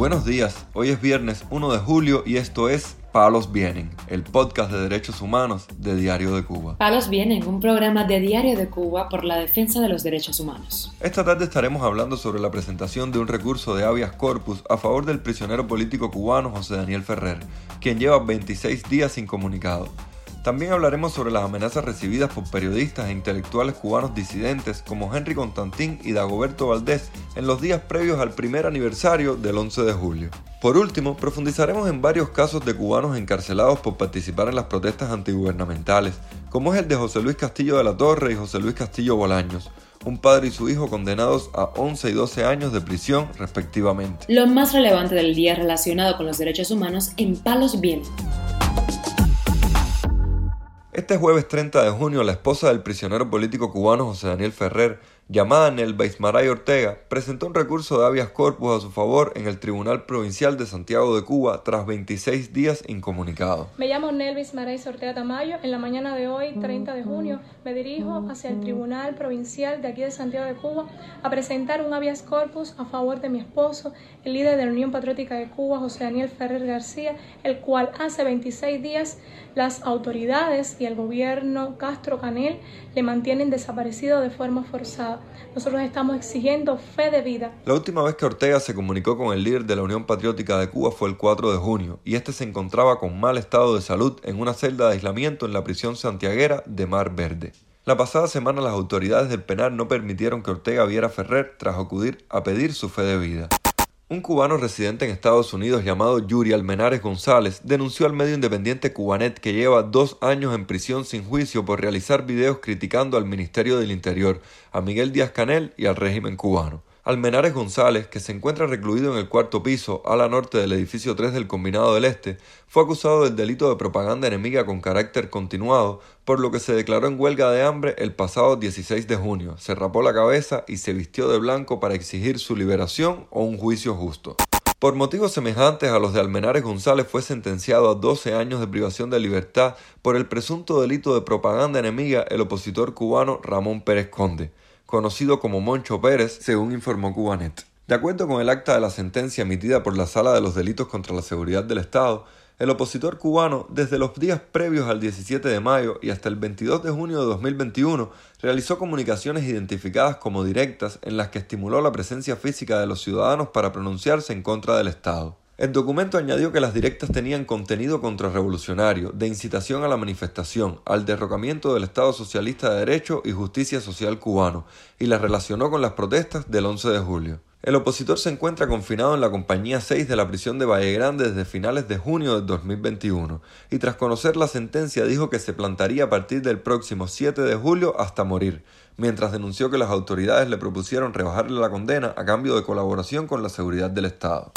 Buenos días, hoy es viernes 1 de julio y esto es Palos Vienen, el podcast de derechos humanos de Diario de Cuba. Palos Vienen, un programa de Diario de Cuba por la defensa de los derechos humanos. Esta tarde estaremos hablando sobre la presentación de un recurso de habeas corpus a favor del prisionero político cubano José Daniel Ferrer, quien lleva 26 días incomunicado. También hablaremos sobre las amenazas recibidas por periodistas e intelectuales cubanos disidentes como Henry Constantín y Dagoberto Valdés en los días previos al primer aniversario del 11 de julio. Por último, profundizaremos en varios casos de cubanos encarcelados por participar en las protestas antigubernamentales, como es el de José Luis Castillo de la Torre y José Luis Castillo Bolaños, un padre y su hijo condenados a 11 y 12 años de prisión respectivamente. Lo más relevante del día relacionado con los derechos humanos en Palos Vientos. Este jueves 30 de junio, la esposa del prisionero político cubano José Daniel Ferrer llamada Nelva Ismaray Ortega, presentó un recurso de habeas corpus a su favor en el Tribunal Provincial de Santiago de Cuba tras 26 días incomunicado. Me llamo Nelvis Ismaray Ortega Tamayo. En la mañana de hoy, 30 de junio, me dirijo hacia el Tribunal Provincial de aquí de Santiago de Cuba a presentar un habeas corpus a favor de mi esposo, el líder de la Unión Patriótica de Cuba, José Daniel Ferrer García, el cual hace 26 días las autoridades y el gobierno Castro Canel le mantienen desaparecido de forma forzada. Nosotros estamos exigiendo fe de vida. La última vez que Ortega se comunicó con el líder de la Unión Patriótica de Cuba fue el 4 de junio, y este se encontraba con mal estado de salud en una celda de aislamiento en la prisión santiaguera de Mar Verde. La pasada semana las autoridades del penal no permitieron que Ortega viera a Ferrer tras acudir a pedir su fe de vida. Un cubano residente en Estados Unidos llamado Yuri Almenares González denunció al medio independiente Cubanet que lleva dos años en prisión sin juicio por realizar videos criticando al Ministerio del Interior, a Miguel Díaz Canel y al régimen cubano. Almenares González, que se encuentra recluido en el cuarto piso, a la norte del edificio 3 del Combinado del Este, fue acusado del delito de propaganda enemiga con carácter continuado, por lo que se declaró en huelga de hambre el pasado 16 de junio, se rapó la cabeza y se vistió de blanco para exigir su liberación o un juicio justo. Por motivos semejantes a los de Almenares González fue sentenciado a 12 años de privación de libertad por el presunto delito de propaganda enemiga el opositor cubano Ramón Pérez Conde conocido como Moncho Pérez, según informó Cubanet. De acuerdo con el acta de la sentencia emitida por la Sala de los Delitos contra la Seguridad del Estado, el opositor cubano, desde los días previos al 17 de mayo y hasta el 22 de junio de 2021, realizó comunicaciones identificadas como directas en las que estimuló la presencia física de los ciudadanos para pronunciarse en contra del Estado. El documento añadió que las directas tenían contenido contrarrevolucionario, de incitación a la manifestación, al derrocamiento del Estado socialista de derecho y justicia social cubano, y las relacionó con las protestas del 11 de julio. El opositor se encuentra confinado en la compañía 6 de la prisión de Valle Grande desde finales de junio de 2021 y tras conocer la sentencia dijo que se plantaría a partir del próximo 7 de julio hasta morir, mientras denunció que las autoridades le propusieron rebajarle la condena a cambio de colaboración con la seguridad del Estado.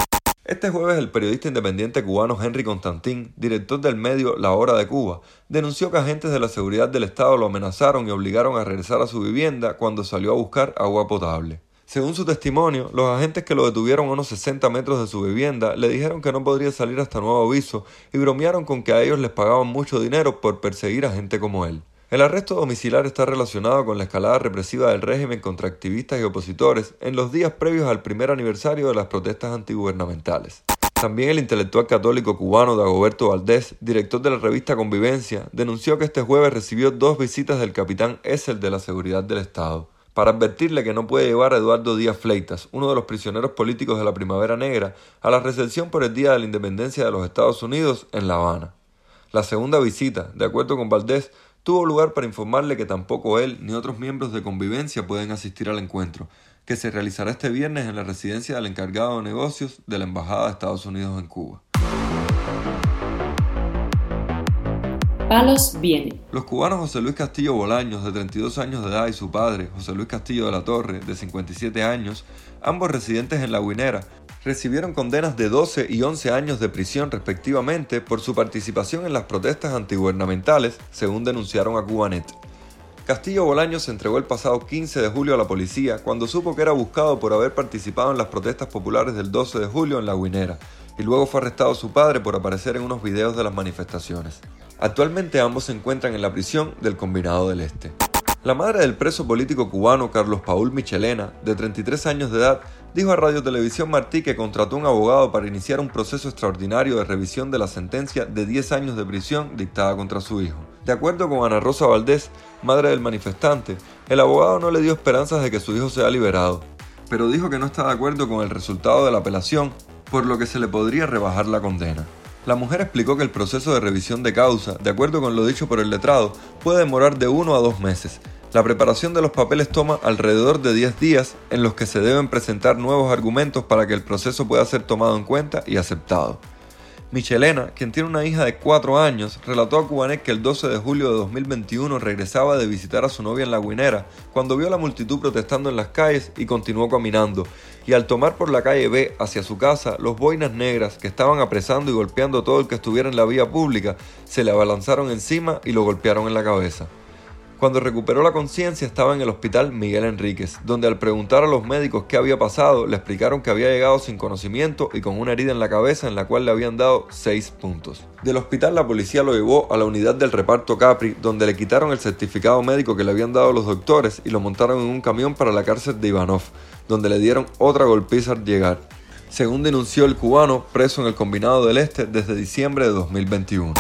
Este jueves el periodista independiente cubano Henry Constantín, director del medio La Hora de Cuba, denunció que agentes de la seguridad del Estado lo amenazaron y obligaron a regresar a su vivienda cuando salió a buscar agua potable. Según su testimonio, los agentes que lo detuvieron a unos 60 metros de su vivienda le dijeron que no podría salir hasta nuevo aviso y bromearon con que a ellos les pagaban mucho dinero por perseguir a gente como él. El arresto domiciliar está relacionado con la escalada represiva del régimen contra activistas y opositores en los días previos al primer aniversario de las protestas antigubernamentales. También el intelectual católico cubano Dagoberto Valdés, director de la revista Convivencia, denunció que este jueves recibió dos visitas del capitán Essel de la Seguridad del Estado para advertirle que no puede llevar a Eduardo Díaz Fleitas, uno de los prisioneros políticos de la Primavera Negra, a la recepción por el Día de la Independencia de los Estados Unidos en La Habana. La segunda visita, de acuerdo con Valdés, tuvo lugar para informarle que tampoco él ni otros miembros de convivencia pueden asistir al encuentro, que se realizará este viernes en la residencia del encargado de negocios de la Embajada de Estados Unidos en Cuba. Palos viene. Los cubanos José Luis Castillo Bolaños, de 32 años de edad, y su padre, José Luis Castillo de la Torre, de 57 años, ambos residentes en La Guinera, recibieron condenas de 12 y 11 años de prisión respectivamente por su participación en las protestas antigubernamentales, según denunciaron a Cubanet. Castillo Bolaños se entregó el pasado 15 de julio a la policía cuando supo que era buscado por haber participado en las protestas populares del 12 de julio en La Guinera, y luego fue arrestado su padre por aparecer en unos videos de las manifestaciones. Actualmente ambos se encuentran en la prisión del Combinado del Este. La madre del preso político cubano Carlos Paul Michelena, de 33 años de edad, dijo a Radio Televisión Martí que contrató un abogado para iniciar un proceso extraordinario de revisión de la sentencia de 10 años de prisión dictada contra su hijo. De acuerdo con Ana Rosa Valdés, madre del manifestante, el abogado no le dio esperanzas de que su hijo sea liberado, pero dijo que no está de acuerdo con el resultado de la apelación, por lo que se le podría rebajar la condena. La mujer explicó que el proceso de revisión de causa, de acuerdo con lo dicho por el letrado, puede demorar de uno a dos meses. La preparación de los papeles toma alrededor de 10 días en los que se deben presentar nuevos argumentos para que el proceso pueda ser tomado en cuenta y aceptado. Michelena, quien tiene una hija de 4 años, relató a Cubanet que el 12 de julio de 2021 regresaba de visitar a su novia en La Guinera cuando vio la multitud protestando en las calles y continuó caminando. Y al tomar por la calle B hacia su casa, los boinas negras que estaban apresando y golpeando a todo el que estuviera en la vía pública se le abalanzaron encima y lo golpearon en la cabeza. Cuando recuperó la conciencia estaba en el hospital Miguel Enríquez, donde al preguntar a los médicos qué había pasado, le explicaron que había llegado sin conocimiento y con una herida en la cabeza en la cual le habían dado 6 puntos. Del hospital la policía lo llevó a la unidad del reparto Capri, donde le quitaron el certificado médico que le habían dado los doctores y lo montaron en un camión para la cárcel de Ivanov, donde le dieron otra golpiza al llegar. Según denunció el cubano, preso en el Combinado del Este desde diciembre de 2021.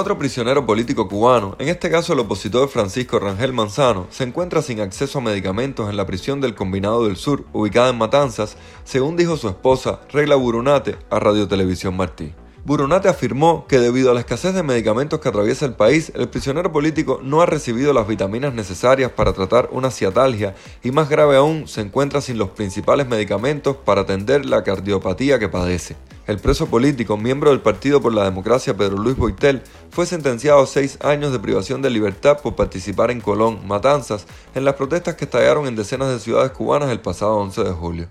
Otro prisionero político cubano, en este caso el opositor Francisco Rangel Manzano, se encuentra sin acceso a medicamentos en la prisión del Combinado del Sur, ubicada en Matanzas, según dijo su esposa, Regla Burunate, a Radio Televisión Martí. Burunate afirmó que debido a la escasez de medicamentos que atraviesa el país, el prisionero político no ha recibido las vitaminas necesarias para tratar una ciatalgia y más grave aún, se encuentra sin los principales medicamentos para atender la cardiopatía que padece. El preso político, miembro del Partido por la Democracia Pedro Luis Boitel, fue sentenciado a seis años de privación de libertad por participar en Colón, Matanzas, en las protestas que estallaron en decenas de ciudades cubanas el pasado 11 de julio.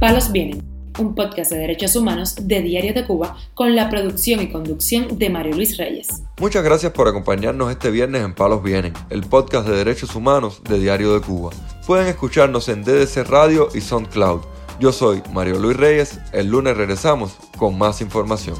Palos Vienen, un podcast de derechos humanos de Diario de Cuba con la producción y conducción de Mario Luis Reyes. Muchas gracias por acompañarnos este viernes en Palos Vienen, el podcast de derechos humanos de Diario de Cuba. Pueden escucharnos en DDC Radio y SoundCloud. Yo soy Mario Luis Reyes, el lunes regresamos con más información.